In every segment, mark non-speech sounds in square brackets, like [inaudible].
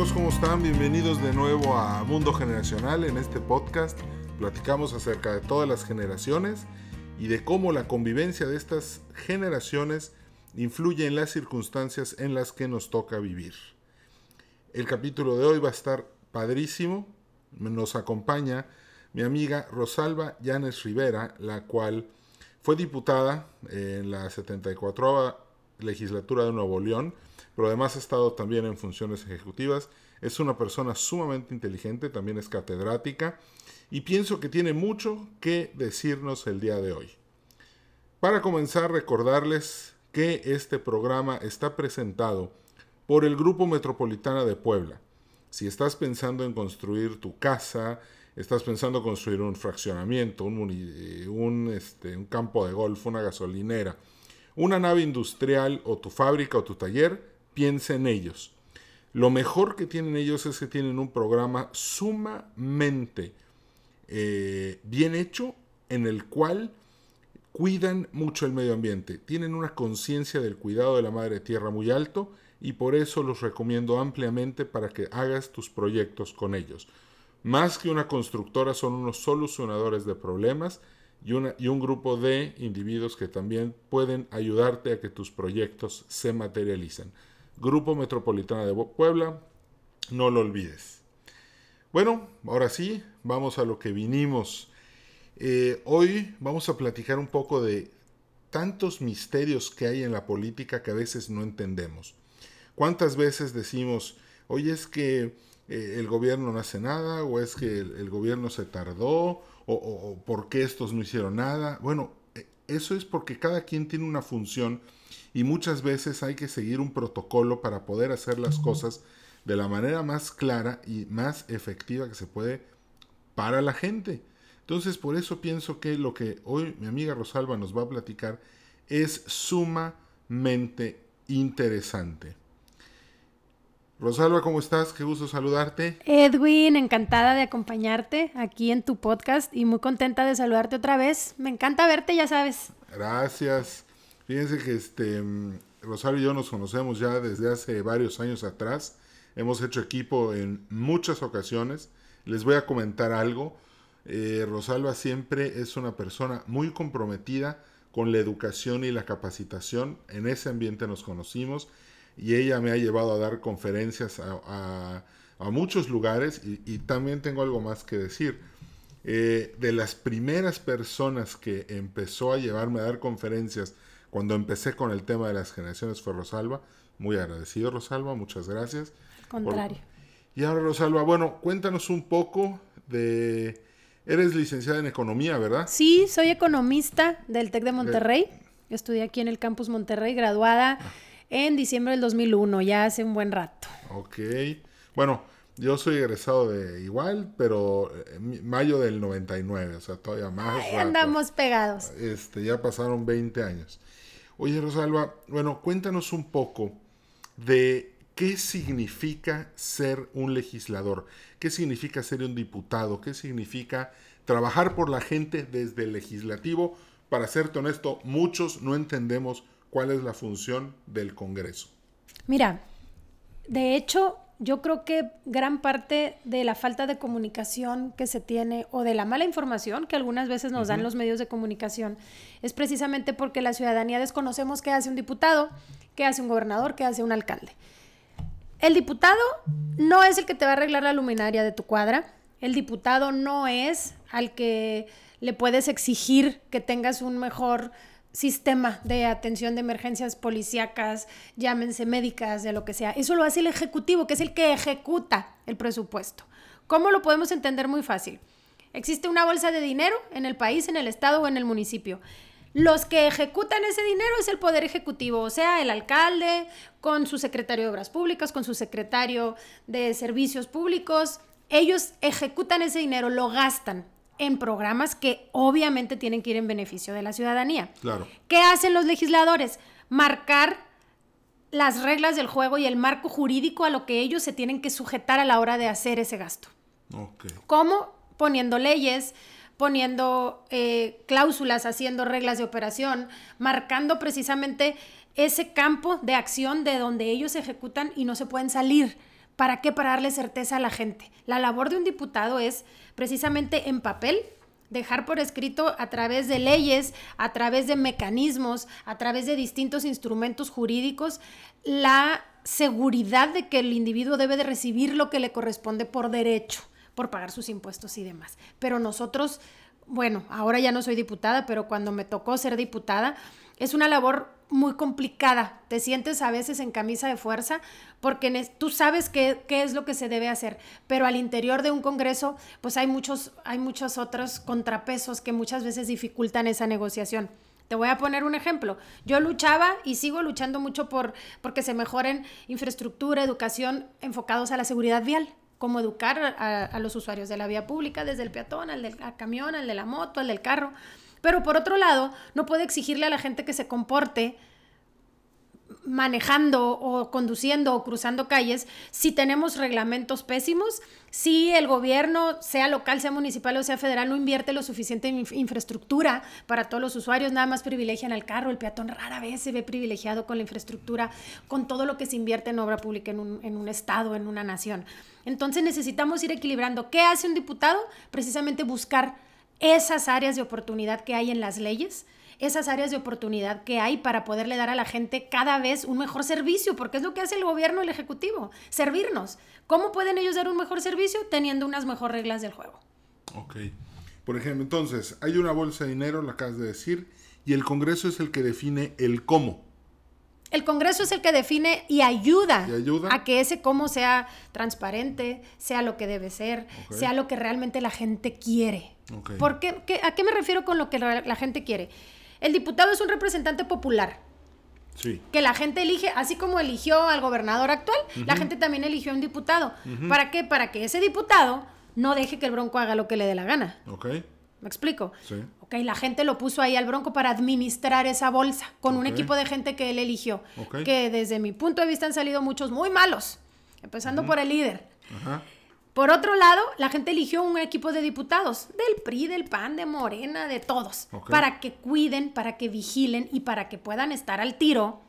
¿Cómo están? Bienvenidos de nuevo a Mundo Generacional. En este podcast platicamos acerca de todas las generaciones y de cómo la convivencia de estas generaciones influye en las circunstancias en las que nos toca vivir. El capítulo de hoy va a estar padrísimo. Nos acompaña mi amiga Rosalba Llanes Rivera, la cual fue diputada en la 74 legislatura de Nuevo León, pero además ha estado también en funciones ejecutivas. Es una persona sumamente inteligente, también es catedrática y pienso que tiene mucho que decirnos el día de hoy. Para comenzar, recordarles que este programa está presentado por el Grupo Metropolitana de Puebla. Si estás pensando en construir tu casa, estás pensando en construir un fraccionamiento, un, este, un campo de golf, una gasolinera, una nave industrial o tu fábrica o tu taller, piensa en ellos. Lo mejor que tienen ellos es que tienen un programa sumamente eh, bien hecho en el cual cuidan mucho el medio ambiente, tienen una conciencia del cuidado de la madre tierra muy alto y por eso los recomiendo ampliamente para que hagas tus proyectos con ellos. Más que una constructora son unos solucionadores de problemas y, y un grupo de individuos que también pueden ayudarte a que tus proyectos se materialicen. Grupo Metropolitana de Puebla, no lo olvides. Bueno, ahora sí, vamos a lo que vinimos. Eh, hoy vamos a platicar un poco de tantos misterios que hay en la política que a veces no entendemos. ¿Cuántas veces decimos, oye, es que eh, el gobierno no hace nada, o es que el, gobierno se tardó, o, o, por qué estos no hicieron nada? Bueno, eh, eso es porque cada quien tiene una función y muchas veces hay que seguir un protocolo para poder hacer las cosas de la manera más clara y más efectiva que se puede para la gente. Entonces, por eso pienso que lo que hoy mi amiga Rosalba nos va a platicar es sumamente interesante. Rosalba, ¿cómo estás? Qué gusto saludarte. Edwin, encantada de acompañarte aquí en tu podcast y muy contenta de saludarte otra vez. Me encanta verte, ya sabes. Gracias. Fíjense que este Rosalba y yo nos conocemos ya desde hace varios años atrás. Hemos hecho equipo en muchas ocasiones. Les voy a comentar algo. Eh, Rosalba siempre es una persona muy comprometida con la educación y la capacitación. En ese ambiente nos conocimos y ella me ha llevado a dar conferencias a, muchos lugares y, también tengo algo más que decir. Eh, de las primeras personas que empezó a llevarme a dar conferencias cuando empecé con el tema de las generaciones fue Rosalba. Muy agradecido Rosalba, muchas gracias. Contrario. Y ahora Rosalba, bueno, cuéntanos un poco de... Eres licenciada en economía, ¿verdad? Sí, soy economista del TEC de Monterrey. Estudié aquí en el campus Monterrey, graduada. Ah en diciembre del 2001, ya hace un buen rato. Ok. Bueno, yo soy egresado de igual, pero mayo del 99, o sea, todavía más. Ahí andamos pegados. Este, ya pasaron 20 años. Oye, Rosalba, bueno, cuéntanos un poco de qué significa ser un legislador, qué significa ser un diputado, qué significa trabajar por la gente desde el legislativo. Para serte honesto, muchos no entendemos cuál es la función del Congreso. Mira, de hecho, yo creo que gran parte de la falta de comunicación que se tiene o de la mala información que algunas veces nos dan los medios de comunicación es precisamente porque la ciudadanía desconocemos qué hace un diputado, qué hace un gobernador, qué hace un alcalde. El diputado no es el que te va a arreglar la luminaria de tu cuadra. El diputado no es al que le puedes exigir que tengas un mejor sistema de atención de emergencias policíacas, llámense médicas, de lo que sea. Eso lo hace el Ejecutivo, que es el que ejecuta el presupuesto. ¿Cómo lo podemos entender muy fácil? Existe una bolsa de dinero en el país, en el estado o en el municipio. Los que ejecutan ese dinero es el Poder Ejecutivo, o sea, el alcalde, con su secretario de Obras Públicas, con su secretario de Servicios Públicos. Ellos ejecutan ese dinero, lo gastan en programas que obviamente tienen que ir en beneficio de la ciudadanía. Claro. ¿Qué hacen los legisladores? Marcar las reglas del juego y el marco jurídico a lo que ellos se tienen que sujetar a la hora de hacer ese gasto. Okay. ¿Cómo? Poniendo leyes, poniendo eh, cláusulas, haciendo reglas de operación, marcando precisamente ese campo de acción de donde ellos ejecutan y no se pueden salir ¿Para qué? Para darle certeza a la gente. La labor de un diputado es precisamente en papel dejar por escrito a través de leyes, a través de mecanismos, a través de distintos instrumentos jurídicos, la seguridad de que el individuo debe de recibir lo que le corresponde por derecho, por pagar sus impuestos y demás. Pero nosotros, bueno, ahora ya no soy diputada, pero cuando me tocó ser diputada, es una labor muy complicada. Te sientes a veces en camisa de fuerza porque tú sabes qué, qué, es lo que se debe hacer, pero al interior de un Congreso pues hay muchos, hay muchos otros contrapesos que muchas veces dificultan esa negociación. Te voy a poner un ejemplo. Yo luchaba y sigo luchando mucho por porque se mejoren infraestructura, educación enfocados a la seguridad vial, como educar a, los usuarios de la vía pública, desde el peatón, al del camión, al de la moto, al del carro. Pero por otro lado, no puedo exigirle a la gente que se comporte manejando o conduciendo o cruzando calles si tenemos reglamentos pésimos, si el gobierno, sea local, sea municipal o sea federal, no invierte lo suficiente en infraestructura para todos los usuarios, nada más privilegian al carro, el peatón rara vez se ve privilegiado con la infraestructura, con todo lo que se invierte en obra pública en un, en un estado, en una nación. Entonces necesitamos ir equilibrando. ¿Qué hace un diputado? Precisamente buscar esas áreas de oportunidad que hay en las leyes, esas áreas de oportunidad que hay para poderle dar a la gente cada vez un mejor servicio, porque es lo que hace el gobierno, el Ejecutivo, servirnos. ¿Cómo pueden ellos dar un mejor servicio? Teniendo unas mejores reglas del juego. Ok. Por ejemplo, entonces, hay una bolsa de dinero, lo acabas de decir, y el Congreso es el que define el cómo. El Congreso es el que define y ayuda, a que ese cómo sea transparente, sea lo que debe ser, sea lo que realmente la gente quiere. ¿Por qué, ¿A qué me refiero con lo que la, gente quiere? El diputado es un representante popular. Sí. Que la gente elige, así como eligió al gobernador actual, la gente también eligió a un diputado. ¿Para qué? Para que ese diputado no deje que el bronco haga lo que le dé la gana. Okay. ¿Me explico? Sí. Ok, la gente lo puso ahí al Bronco para administrar esa bolsa con un equipo de gente que él eligió. Que desde mi punto de vista han salido muchos muy malos, empezando por el líder. Por otro lado, la gente eligió un equipo de diputados, del PRI, del PAN, de Morena, de todos, para que cuiden, para que vigilen y para que puedan estar al tiro,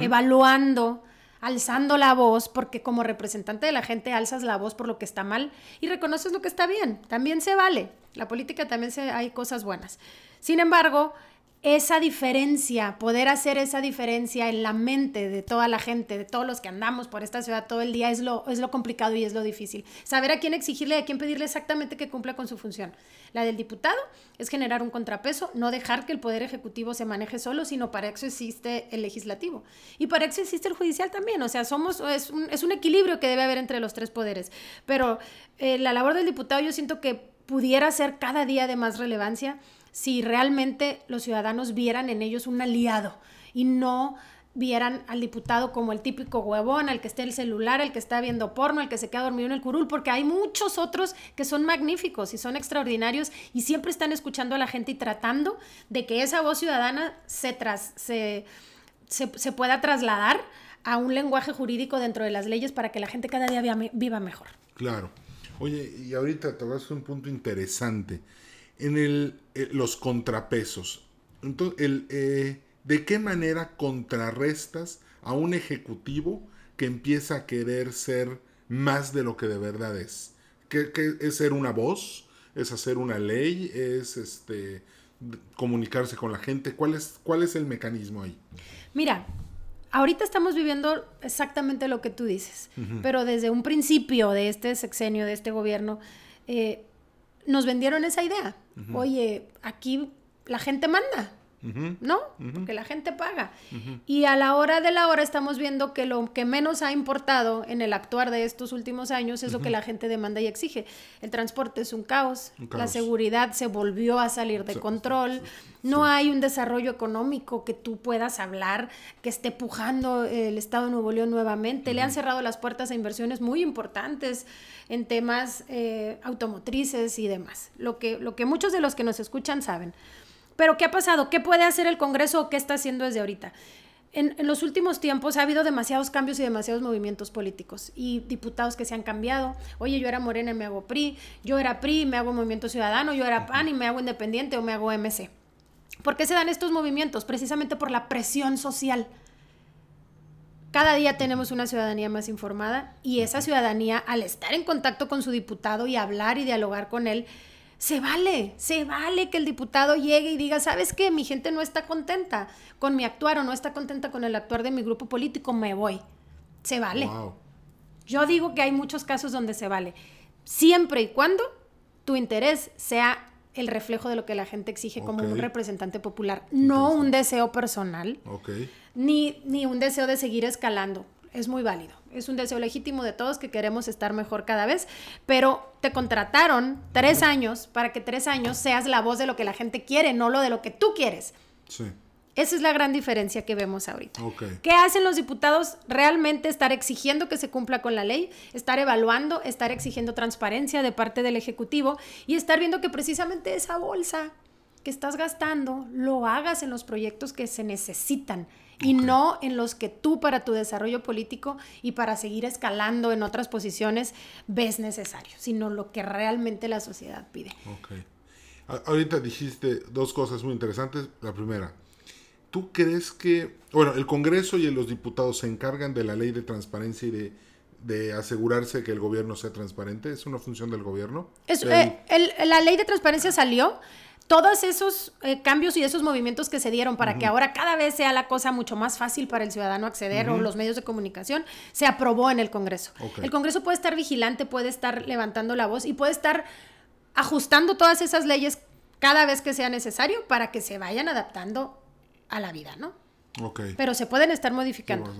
evaluando, alzando la voz, porque como representante de la gente alzas la voz por lo que está mal y reconoces lo que está bien, también se vale. La política también se, hay cosas buenas. Sin embargo, esa diferencia, poder hacer esa diferencia en la mente de toda la gente, de todos los que andamos por esta ciudad todo el día, es lo, es lo complicado y es lo difícil. Saber a quién exigirle a quién pedirle exactamente que cumpla con su función. La del diputado es generar un contrapeso, no dejar que el Poder Ejecutivo se maneje solo, sino para eso existe el legislativo. Y para eso existe el judicial también. O sea, somos, es un, es un equilibrio que debe haber entre los tres poderes. Pero eh, la labor del diputado yo siento que pudiera ser cada día de más relevancia si realmente los ciudadanos vieran en ellos un aliado y no vieran al diputado como el típico huevón, al que está en el celular, el que está viendo porno, el que se queda dormido en el curul, porque hay muchos otros que son magníficos y son extraordinarios y siempre están escuchando a la gente y tratando de que esa voz ciudadana se, tras, se, se, pueda trasladar a un lenguaje jurídico dentro de las leyes para que la gente cada día viva mejor. Claro. Oye, y ahorita te vas a un punto interesante en el, eh, los contrapesos. Entonces, el, eh, ¿de qué manera contrarrestas a un ejecutivo que empieza a querer ser más de lo que de verdad es? ¿Qué, es ser una voz? ¿Es hacer una ley? ¿Es este comunicarse con la gente? ¿Cuál es, cuál es el mecanismo ahí? Mira, ahorita estamos viviendo exactamente lo que tú dices, pero desde un principio de este sexenio, de este gobierno, eh, nos vendieron esa idea. Oye, aquí la gente manda. ¿No? Porque la gente paga. Y a la hora de la hora estamos viendo que lo que menos ha importado en el actuar de estos últimos años es lo que la gente demanda y exige. El transporte es un caos, la seguridad se volvió a salir de control, no hay un desarrollo económico que tú puedas hablar, que esté pujando el Estado de Nuevo León nuevamente. Le han cerrado las puertas a inversiones muy importantes en temas eh, automotrices y demás. Lo que, lo que muchos de los que nos escuchan saben. Pero ¿qué ha pasado? ¿Qué puede hacer el Congreso o qué está haciendo desde ahorita? En, los últimos tiempos ha habido demasiados cambios y demasiados movimientos políticos y diputados que se han cambiado. Oye, yo era Morena y me hago PRI, yo era PRI y me hago Movimiento Ciudadano, yo era PAN y me hago Independiente o me hago MC. ¿Por qué se dan estos movimientos? Precisamente por la presión social. Cada día tenemos una ciudadanía más informada y esa ciudadanía, al estar en contacto con su diputado y hablar y dialogar con él, se vale, se vale que el diputado llegue y diga, ¿sabes qué? Mi gente no está contenta con mi actuar o no está contenta con el actuar de mi grupo político, me voy. Se vale. Yo digo que hay muchos casos donde se vale. Siempre y cuando tu interés sea el reflejo de lo que la gente exige como un representante popular, no un deseo personal, ni, ni un deseo de seguir escalando. Es muy válido. Es un deseo legítimo de todos que queremos estar mejor cada vez, pero te contrataron tres años para que tres años seas la voz de lo que la gente quiere, no lo de lo que tú quieres. Sí. Esa es la gran diferencia que vemos ahorita. ¿Qué hacen los diputados? Realmente estar exigiendo que se cumpla con la ley, estar evaluando, estar exigiendo transparencia de parte del Ejecutivo y estar viendo que precisamente esa bolsa que estás gastando lo hagas en los proyectos que se necesitan y no en los que tú para tu desarrollo político y para seguir escalando en otras posiciones ves necesario, sino lo que realmente la sociedad pide. Ahorita dijiste dos cosas muy interesantes. La primera, ¿Tú crees que, bueno, el Congreso y los diputados se encargan de la ley de transparencia y de, asegurarse que el gobierno sea transparente? ¿Es una función del gobierno? Eh, la ley de transparencia salió. Todos esos eh, cambios y esos movimientos que se dieron para que ahora cada vez sea la cosa mucho más fácil para el ciudadano acceder o los medios de comunicación, se aprobó en el Congreso. El Congreso puede estar vigilante, puede estar levantando la voz y puede estar ajustando todas esas leyes cada vez que sea necesario para que se vayan adaptando a la vida, ¿no? Pero se pueden estar modificando.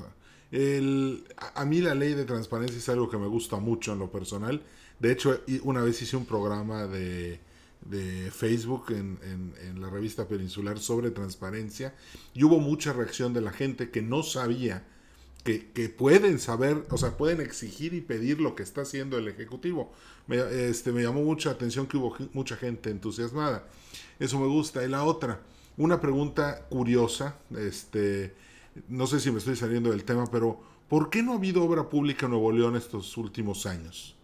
El, a mí la ley de transparencia es algo que me gusta mucho en lo personal. De hecho, una vez hice un programa de, de Facebook en, en, la revista Peninsular sobre transparencia y hubo mucha reacción de la gente que no sabía que, que, pueden saber, o sea, pueden exigir y pedir lo que está haciendo el Ejecutivo. Me, este, me llamó mucha atención que hubo mucha gente entusiasmada. Eso me gusta. Y la otra, una pregunta curiosa, este, no sé si me estoy saliendo del tema, pero ¿por qué no ha habido obra pública en Nuevo León estos últimos años?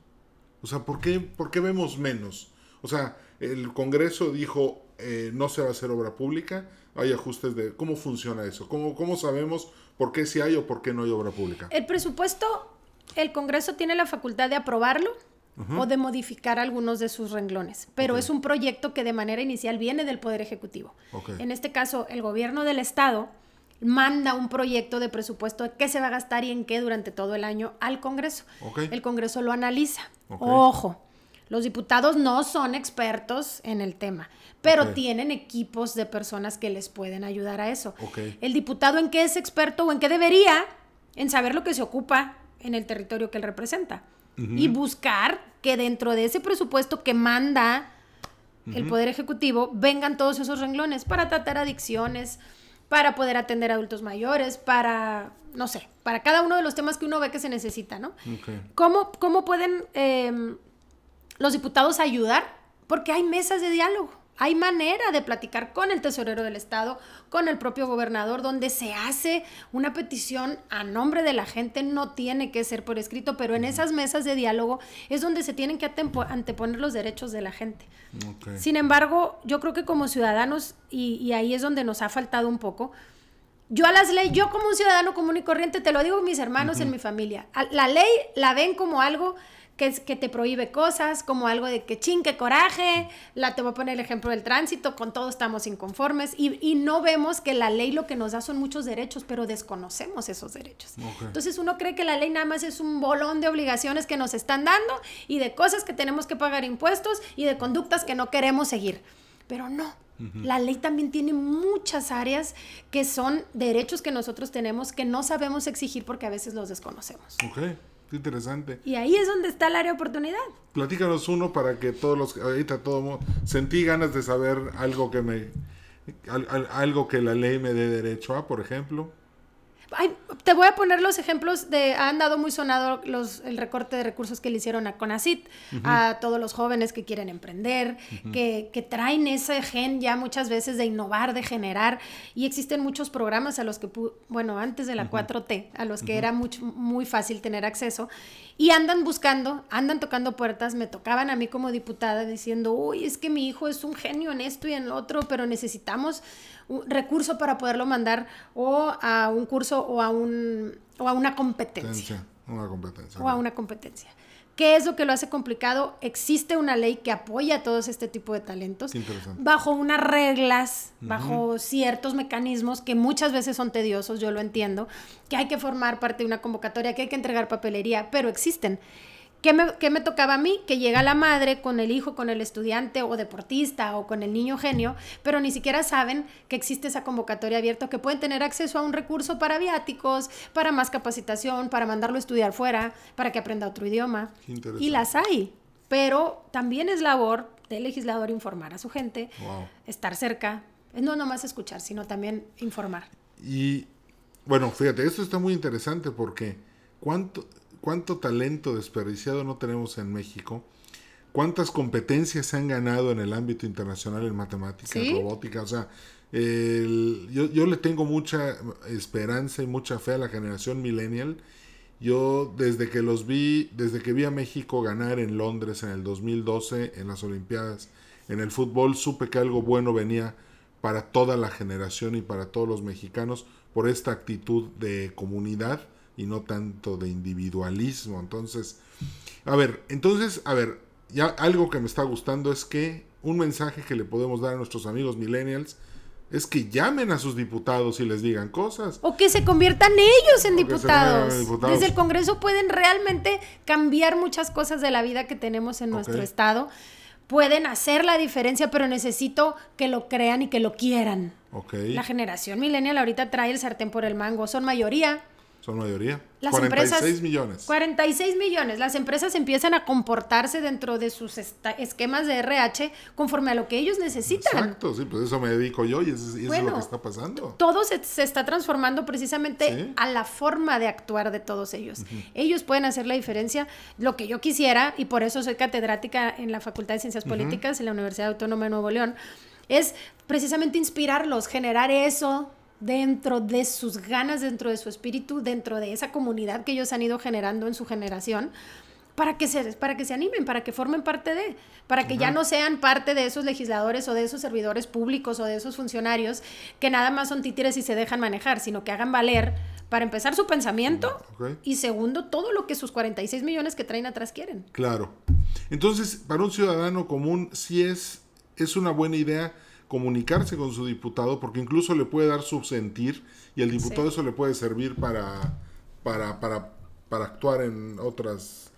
O sea, ¿por qué, por qué vemos menos? O sea, el Congreso dijo eh, no se va a hacer obra pública, hay ajustes de cómo funciona eso, cómo, cómo sabemos por qué sí hay o por qué no hay obra pública. El presupuesto, el Congreso tiene la facultad de aprobarlo o de modificar algunos de sus renglones. Pero es un proyecto que de manera inicial viene del Poder Ejecutivo. En este caso, el gobierno del Estado manda un proyecto de presupuesto de qué se va a gastar y en qué durante todo el año al Congreso. El Congreso lo analiza. Ojo, los diputados no son expertos en el tema, pero tienen equipos de personas que les pueden ayudar a eso. El diputado en qué es experto o en qué debería, en saber lo que se ocupa en el territorio que él representa. Y buscar que dentro de ese presupuesto que manda el Poder Ejecutivo vengan todos esos renglones para tratar adicciones, para poder atender a adultos mayores, para, no sé, para cada uno de los temas que uno ve que se necesita, ¿no? ¿Cómo, ¿Cómo, pueden em, los diputados ayudar? Porque hay mesas de diálogo. Hay manera de platicar con el tesorero del Estado, con el propio gobernador, donde se hace una petición a nombre de la gente, no tiene que ser por escrito, pero en esas mesas de diálogo es donde se tienen que anteponer los derechos de la gente. Sin embargo, yo creo que como ciudadanos, y, ahí es donde nos ha faltado un poco, yo a las leyes, yo como un ciudadano común y corriente, te lo digo mis hermanos en mi familia, la ley la ven como algo que, que te prohíbe cosas, como algo de que ching, que coraje, la, te voy a poner el ejemplo del tránsito, con todo estamos inconformes y, y no vemos que la ley lo que nos da son muchos derechos, pero desconocemos esos derechos. Entonces uno cree que la ley nada más es un bolón de obligaciones que nos están dando y de cosas que tenemos que pagar impuestos y de conductas que no queremos seguir. Pero no, La ley también tiene muchas áreas que son derechos que nosotros tenemos que no sabemos exigir porque a veces los desconocemos. Okay interesante. Y ahí es donde está el área de oportunidad. Platícanos uno para que todos los, ahorita todo mundo, sentí ganas de saber algo que me, algo que la ley me dé derecho a, por ejemplo te voy a poner los ejemplos de, han dado muy sonado los, el recorte de recursos que le hicieron a CONACIT, a todos los jóvenes que quieren emprender, que, que, traen ese gen ya muchas veces de innovar, de generar, y existen muchos programas a los que, bueno, antes de la 4T, a los que era mucho, muy fácil tener acceso, y andan buscando, andan tocando puertas, me tocaban a mí como diputada diciendo, uy, es que mi hijo es un genio en esto y en lo otro, pero necesitamos recurso para poderlo mandar o a un curso o a un, o a una competencia. Una competencia. O a una competencia. ¿Qué es lo que lo hace complicado? Existe una ley que apoya a todos este tipo de talentos bajo unas reglas, bajo ciertos mecanismos que muchas veces son tediosos, yo lo entiendo, que hay que formar parte de una convocatoria, que hay que entregar papelería, pero existen. ¿Qué me, tocaba a mí? Que llega la madre con el hijo, con el estudiante o deportista o con el niño genio, pero ni siquiera saben que existe esa convocatoria abierta, que pueden tener acceso a un recurso para viáticos, para más capacitación, para mandarlo a estudiar fuera, para que aprenda otro idioma. Y las hay, pero también es labor del legislador informar a su gente, estar cerca, no nomás escuchar, sino también informar. Y bueno, fíjate, esto está muy interesante porque ¿cuánto, cuánto talento desperdiciado no tenemos en México, cuántas competencias se han ganado en el ámbito internacional en matemática, en robótica, o sea, yo, le tengo mucha esperanza y mucha fe a la generación millennial. Yo desde que los vi, desde que vi a México ganar en Londres en el 2012 en las Olimpiadas, en el fútbol, supe que algo bueno venía para toda la generación y para todos los mexicanos por esta actitud de comunidad y no tanto de individualismo. Entonces, a ver, entonces, a ver, ya algo que me está gustando es que un mensaje que le podemos dar a nuestros amigos millennials es que llamen a sus diputados y les digan cosas. O que se conviertan ellos en diputados. Desde el Congreso pueden realmente cambiar muchas cosas de la vida que tenemos en nuestro estado. Pueden hacer la diferencia, pero necesito que lo crean y que lo quieran. La generación millennial ahorita trae el sartén por el mango. Son mayoría, son mayoría. Las 46 millones. 46 millones. Las empresas empiezan a comportarse dentro de sus esquemas de RH conforme a lo que ellos necesitan. Exacto, sí, pues eso me dedico yo y eso, es lo que está pasando. Todo se, está transformando precisamente a la forma de actuar de todos ellos. Ellos pueden hacer la diferencia. Lo que yo quisiera, y por eso soy catedrática en la Facultad de Ciencias Políticas en la Universidad Autónoma de Nuevo León, es precisamente inspirarlos, generar eso dentro de sus ganas, dentro de su espíritu, dentro de esa comunidad que ellos han ido generando en su generación, para que se, para que se animen, para que formen parte de, para que ya no sean parte de esos legisladores o de esos servidores públicos o de esos funcionarios que nada más son títeres y se dejan manejar, sino que hagan valer, para empezar, su pensamiento y segundo, todo lo que sus 46 millones que traen atrás quieren. Claro. Entonces, para un ciudadano común, sí es, es una buena idea comunicarse con su diputado porque incluso le puede dar su sentir y el diputado eso le puede servir para, para, para, para actuar en otras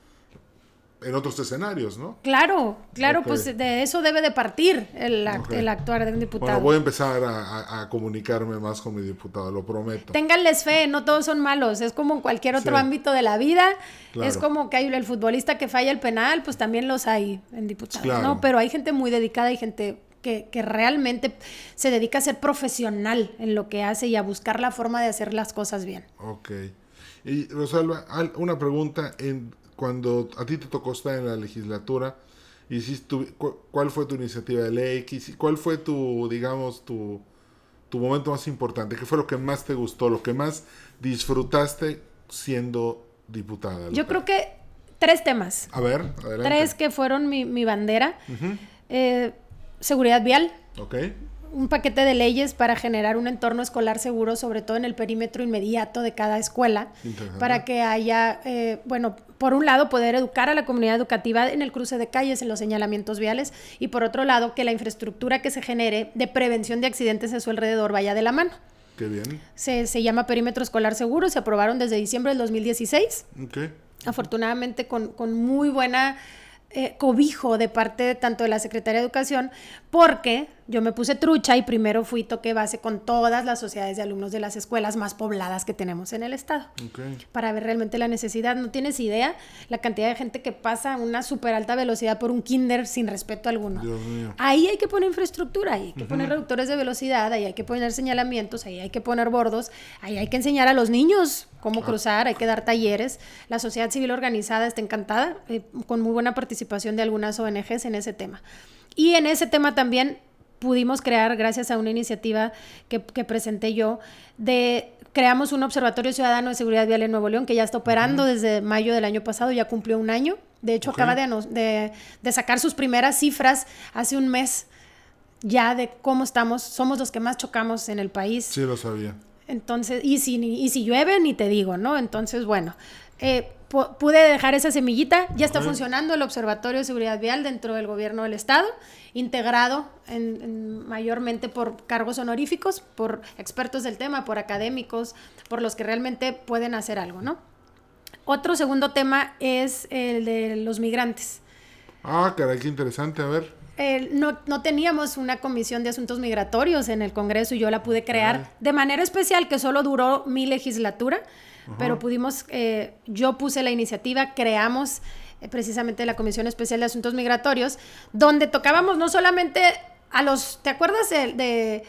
en otros escenarios, ¿no? Claro, claro, pues de eso debe de partir el, el, actuar de un diputado. Bueno, voy a empezar a, comunicarme más con mi diputado, lo prometo. Ténganles fe, no todos son malos, es como en cualquier otro ámbito de la vida, es como que hay el futbolista que falla el penal, pues también los hay en diputados, ¿no? Pero hay gente muy dedicada y gente que, realmente se dedica a ser profesional en lo que hace y a buscar la forma de hacer las cosas bien. Ok. Y Rosalba, una pregunta. En, cuando a ti te tocó estar en la legislatura, hiciste ¿cuál fue tu iniciativa de ley? ¿Cuál fue tu, digamos, tu, tu momento más importante? ¿Qué fue lo que más te gustó, lo que más disfrutaste siendo diputada? Yo creo que tres temas. A ver, adelante. Tres que fueron mi, mi bandera seguridad vial. Ok. Un paquete de leyes para generar un entorno escolar seguro, sobre todo en el perímetro inmediato de cada escuela, para que haya, eh, bueno, por un lado, poder educar a la comunidad educativa en el cruce de calles, en los señalamientos viales, y por otro lado, que la infraestructura que se genere de prevención de accidentes a su alrededor vaya de la mano. Qué bien. Se, se llama Perímetro Escolar Seguro, se aprobaron desde diciembre del 2016. Ok. Afortunadamente con, con muy buena eh, cobijo de parte tanto de la Secretaría de Educación, porque yo me puse trucha y primero fui toque base con todas las sociedades de alumnos de las escuelas más pobladas que tenemos en el estado. Para ver realmente la necesidad. No tienes idea la cantidad de gente que pasa a una súper alta velocidad por un kinder sin respeto alguno. Ahí hay que poner infraestructura, ahí hay que poner reductores de velocidad, ahí hay que poner señalamientos, ahí hay que poner bordos, ahí hay que enseñar a los niños cómo ah. cruzar, hay que dar talleres. La sociedad civil organizada está encantada, eh, con muy buena participación de algunas ONGs en ese tema. Y en ese tema también pudimos crear, gracias a una iniciativa que, presenté yo, de creamos un observatorio ciudadano de seguridad vial en Nuevo León que ya está operando desde mayo del año pasado, ya cumplió un año. De hecho, acaba de, de, sacar sus primeras cifras hace un mes ya de cómo estamos. Somos los que más chocamos en el país. Sí, lo sabía. Entonces, y si, y si llueve, ni te digo, ¿no? Entonces, bueno, eh, pude dejar esa semillita, ya está funcionando el Observatorio de Seguridad Vial dentro del gobierno del Estado, integrado en, mayormente por cargos honoríficos, por expertos del tema, por académicos, por los que realmente pueden hacer algo, ¿no? Otro segundo tema es el de los migrantes. Ah, caray, qué interesante, a ver no, no, teníamos una comisión de asuntos migratorios en el Congreso y yo la pude crear de manera especial, que solo duró mi legislatura, pero pudimos, eh, yo puse la iniciativa, creamos eh, precisamente la Comisión Especial de Asuntos Migratorios, donde tocábamos no solamente a los, ¿te acuerdas de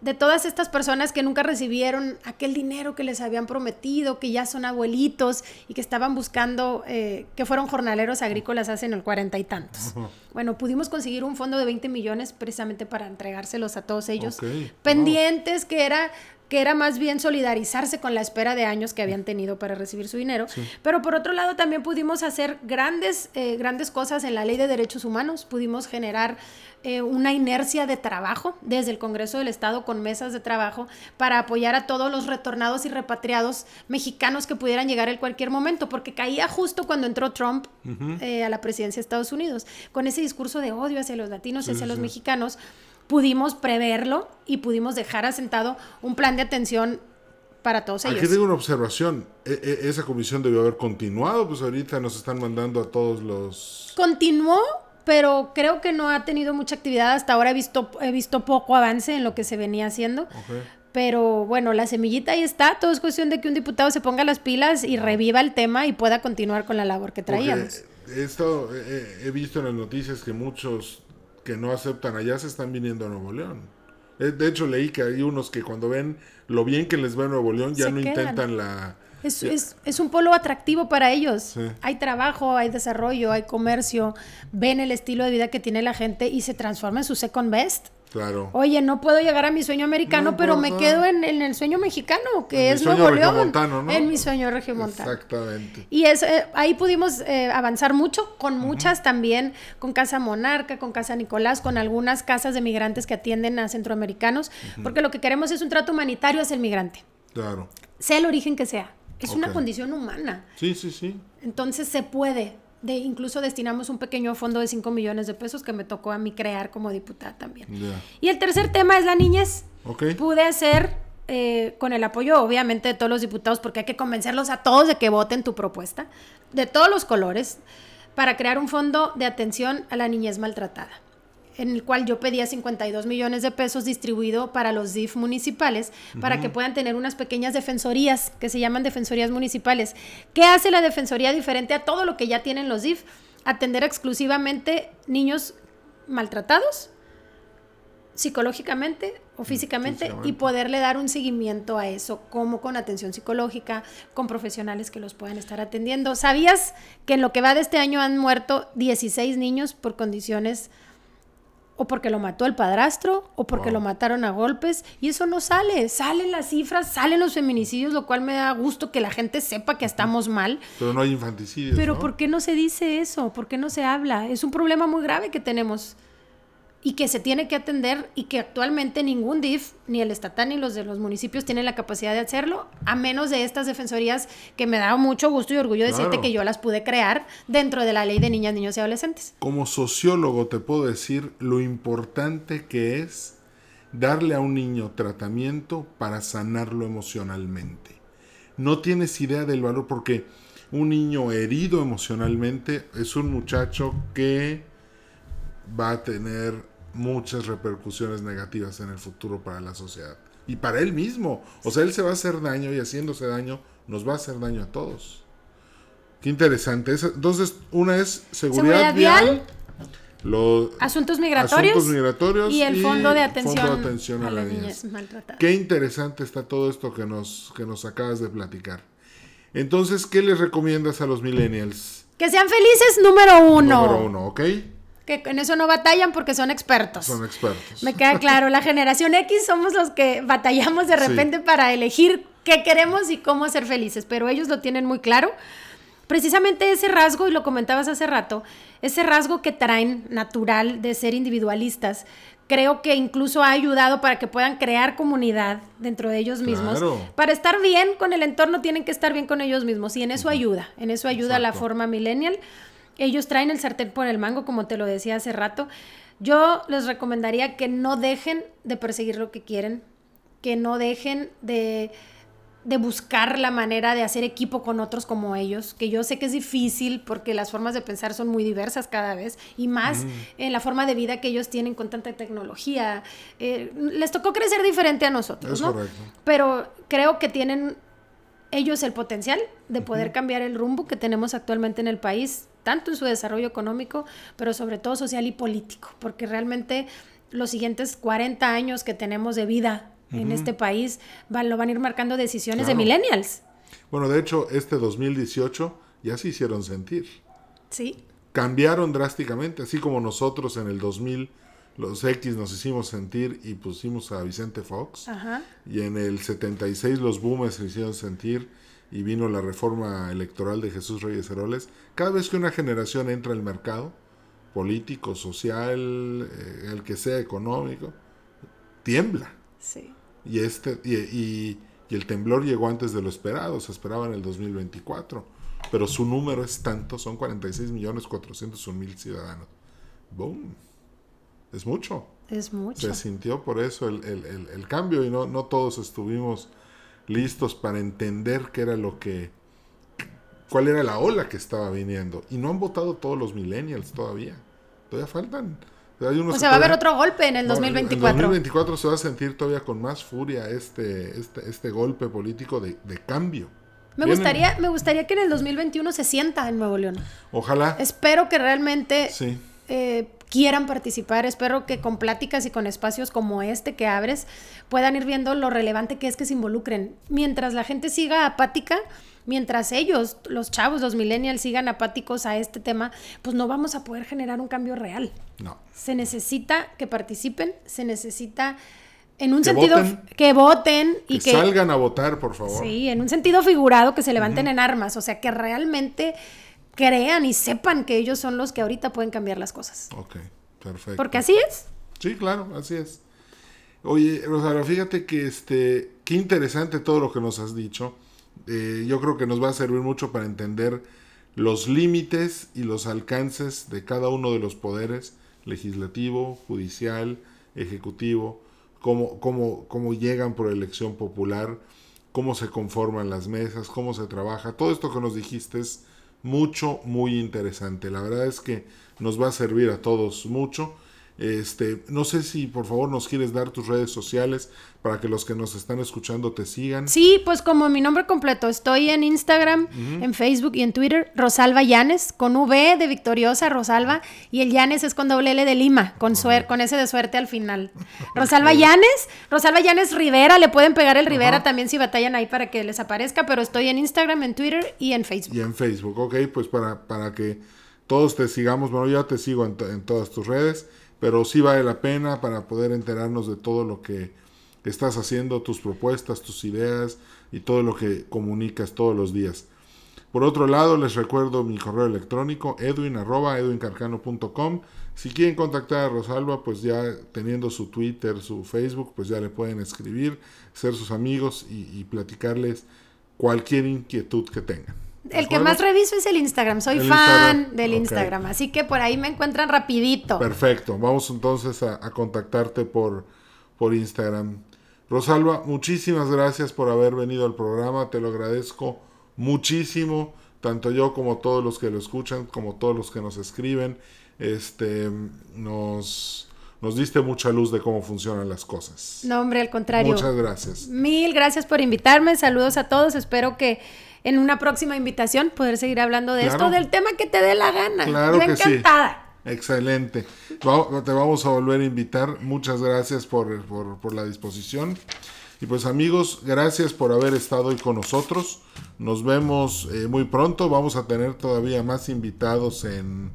de todas estas personas que nunca recibieron aquel dinero que les habían prometido, que ya son abuelitos y que estaban buscando, eh, que fueron jornaleros agrícolas hace en el cuarenta y tantos. Bueno, pudimos conseguir un fondo de 20 millones precisamente para entregárselos a todos ellos, pendientes, que era que era más bien solidarizarse con la espera de años que habían tenido para recibir su dinero. Pero por otro lado también pudimos hacer grandes, eh, grandes cosas en la ley de derechos humanos, pudimos generar eh, una inercia de trabajo desde el Congreso del Estado con mesas de trabajo para apoyar a todos los retornados y repatriados mexicanos que pudieran llegar en cualquier momento, porque caía justo cuando entró Trump eh, a la presidencia de Estados Unidos, con ese discurso de odio hacia los latinos y hacia los mexicanos pudimos preverlo y pudimos dejar asentado un plan de atención para todos ellos. Aquí tengo una observación. E, e, esa comisión debió haber continuado, pues ahorita nos están mandando a todos los... Continuó, pero creo que no ha tenido mucha actividad. Hasta ahora he visto, he visto poco avance en lo que se venía haciendo. Pero bueno, la semillita ahí está. Todo es cuestión de que un diputado se ponga las pilas y reviva el tema y pueda continuar con la labor que traíamos. Esto he visto en las noticias que muchos que no aceptan allá se están viniendo a Nuevo León. Eh, de hecho, leí que hay unos que cuando ven lo bien que les ve Nuevo León ya no intentan la... Es, es, es, un polo atractivo para ellos. Hay trabajo, hay desarrollo, hay comercio, ven el estilo de vida que tiene la gente y se transforma en su second best. Claro. Oye, no puedo llegar a mi sueño americano, pero me quedo en, el sueño mexicano, que es Nuevo León. ¿no? En mi sueño regiomontano. Exactamente. Y es, eh, ahí pudimos eh, avanzar mucho, con muchas también, con Casa Monarca, con Casa Nicolás, con algunas casas de migrantes que atienden a centroamericanos, porque lo que queremos es un trato humanitario hacia el migrante. Claro. Sea el origen que sea. Es una condición humana. Sí, sí, sí. Entonces se puede de incluso destinamos un pequeño fondo de 5 millones de pesos que me tocó a mí crear como diputada también. Y el tercer tema es la niñez. Pude hacer, eh, con el apoyo obviamente de todos los diputados, porque hay que convencerlos a todos de que voten tu propuesta, de todos los colores, para crear un fondo de atención a la niñez maltratada en el cual yo pedía 52 millones de pesos distribuido para los DIF municipales, para que puedan tener unas pequeñas defensorías que se llaman defensorías municipales. ¿Qué hace la defensoría diferente a todo lo que ya tienen los DIF? Atender exclusivamente niños maltratados psicológicamente o físicamente, y poderle dar un seguimiento a eso, como con atención psicológica, con profesionales que los puedan estar atendiendo. ¿Sabías que en lo que va de este año han muerto 16 niños por condiciones o porque lo mató el padrastro, o porque lo mataron a golpes, y eso no sale. Salen las cifras, salen los feminicidios, lo cual me da gusto que la gente sepa que estamos mal. Pero no hay infanticidios. Pero ¿por qué no se dice eso? ¿Por qué no se habla? Es un problema muy grave que tenemos y que se tiene que atender y que actualmente ningún DIF, ni el estatal ni los de los municipios tienen la capacidad de hacerlo, a menos de estas defensorías que me da mucho gusto y orgullo decirte que yo las pude crear dentro de la ley de niñas, niños y adolescentes. Como sociólogo te puedo decir lo importante que es darle a un niño tratamiento para sanarlo emocionalmente. No tienes idea del valor porque un niño herido emocionalmente es un muchacho que va a tener muchas repercusiones negativas en el futuro para la sociedad. Y para él mismo. O sea, él se va a hacer daño y haciéndose daño nos va a hacer daño a todos. Qué interesante. Entonces, una es seguridad, vial, los asuntos migratorios, migratorios y el fondo de atención, a, las niñas maltratadas. Qué interesante está todo esto que nos, que nos acabas de platicar. Entonces, ¿qué les recomiendas a los millennials? Que sean felices, número uno. Número uno, ¿ok? Que en eso no batallan porque son expertos. Son expertos. Me queda claro, la generación X somos los que batallamos de repente para elegir qué queremos y cómo ser felices, pero ellos lo tienen muy claro. precisamente ese rasgo, y lo comentabas hace rato, ese rasgo que traen natural de ser individualistas, creo que incluso ha ayudado para que puedan crear comunidad dentro de ellos mismos. Para estar bien con el entorno tienen que estar bien con ellos mismos y en eso ayuda, en eso ayuda la forma millennial. Ellos traen el sartén por el mango, como te lo decía hace rato. Yo les recomendaría que no dejen de perseguir lo que quieren, que no dejen de de buscar la manera de hacer equipo con otros como ellos, que yo sé que es difícil porque las formas de pensar son muy diversas cada vez y más en la forma de vida que ellos tienen con tanta tecnología. Eh, les tocó crecer diferente a nosotros, ¿no? Pero creo que tienen ellos el potencial de poder cambiar el rumbo que tenemos actualmente en el país, tanto en su desarrollo económico, pero sobre todo social y político, porque realmente los siguientes 40 años que tenemos de vida en este país van, lo van a ir marcando decisiones de millennials. Bueno, de hecho, este 2018 ya se hicieron sentir. Sí. Cambiaron drásticamente, así como nosotros en el 2000 los X nos hicimos sentir y pusimos a Vicente Fox. Ajá. Y en el 76 los boomers se hicieron sentir y vino la reforma electoral de Jesús Reyes Heroles. Cada vez que una generación entra al mercado, político, social, eh, el que sea económico, tiembla. Sí. Y, este, y, el temblor llegó antes de lo esperado, se esperaba en el 2024, pero su número es tanto, son 46 millones 401 mil ciudadanos. ¡Boom! Es mucho. Es mucho. Se sintió por eso el, cambio y no, no todos estuvimos listos para entender qué era lo que, cuál era la ola que estaba viniendo. Y no han votado todos los millennials todavía. Todavía faltan o sea, va a haber otro golpe en el 2024. En el 2024 se va a sentir todavía con más furia este, este, este golpe político de, cambio. Me gustaría, me gustaría que en el 2021 se sienta en Nuevo León. Ojalá. Espero que realmente eh, quieran participar. Espero que con pláticas y con espacios como este que abres puedan ir viendo lo relevante que es que se involucren. Mientras la gente siga apática, mientras ellos, los chavos, los millennials, sigan apáticos a este tema, pues no vamos a poder generar un cambio real. No. Se necesita que participen, se necesita en un sentido que voten y que, salgan a votar, por favor. Sí, en un sentido figurado que se levanten en armas, o sea, que realmente crean y sepan que ellos son los que ahorita pueden cambiar las cosas. Ok, perfecto. Porque así es. Sí, claro, así es. Oye, Rosario, fíjate que este, qué interesante todo lo que nos has dicho. Eh, yo creo que nos va a servir mucho para entender los límites y los alcances de cada uno de los poderes, legislativo, judicial, ejecutivo, cómo, cómo, cómo llegan por elección popular, cómo se conforman las mesas, cómo se trabaja. Todo esto que nos dijiste es mucho, muy interesante. La verdad es que nos va a servir a todos mucho este, no sé si por favor nos quieres dar tus redes sociales para que los que nos están escuchando te sigan. Sí, pues como mi nombre completo, estoy en Instagram, en Facebook y en Twitter, Rosalba Llanes, con V de Victoriosa, Rosalba, y el Llanes es con doble L de Lima, con, con ese de suerte al final. [laughs] Rosalba Llanes, Rosalba Llanes Rivera, le pueden pegar el Rivera también si batallan ahí para que les aparezca, pero estoy en Instagram, en Twitter y en Facebook. Y en Facebook, ok, pues para, para que todos te sigamos, bueno, yo te sigo en, en todas tus redes pero sí vale la pena para poder enterarnos de todo lo que estás haciendo, tus propuestas, tus ideas y todo lo que comunicas todos los días. Por otro lado, les recuerdo mi correo electrónico edwin.edwincarcano.com. Si quieren contactar a Rosalba, pues ya teniendo su Twitter, su Facebook, pues ya le pueden escribir, ser sus amigos y platicarles cualquier inquietud que tengan. El que más reviso es el Instagram. Soy fan del Instagram, así que por ahí me encuentran rapidito. Perfecto. Vamos entonces a, contactarte por, por Instagram. Rosalba, muchísimas gracias por haber venido al programa. Te lo agradezco muchísimo, tanto yo como todos los que lo escuchan, como todos los que nos escriben. Este, nos, nos diste mucha luz de cómo funcionan las cosas. No, hombre, al contrario. Muchas gracias. Mil gracias por invitarme. Saludos a todos. Espero que en una próxima invitación poder seguir hablando de esto, del tema que te dé la gana. Claro que encantada. Sí. Excelente. te vamos a volver a invitar. Muchas gracias por, por, la disposición. Y pues amigos, gracias por haber estado hoy con nosotros. Nos vemos eh, muy pronto. Vamos a tener todavía más invitados en,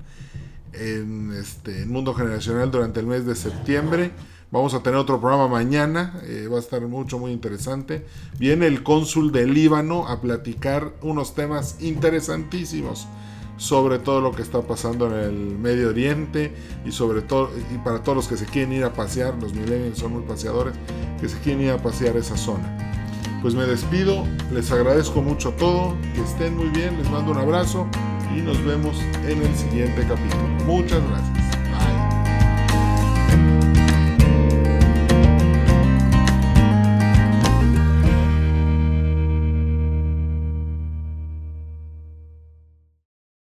en este Mundo Generacional durante el mes de septiembre. Vamos a tener otro programa mañana, eh, va a estar mucho, muy interesante. Viene el cónsul del Líbano a platicar unos temas interesantísimos sobre todo lo que está pasando en el Medio Oriente y sobre todo y para todos los que se quieren ir a pasear, los millennials son muy paseadores, que se quieren ir a pasear esa zona. Pues me despido, les agradezco mucho todo, que estén muy bien, les mando un abrazo y nos vemos en el siguiente capítulo. Muchas gracias.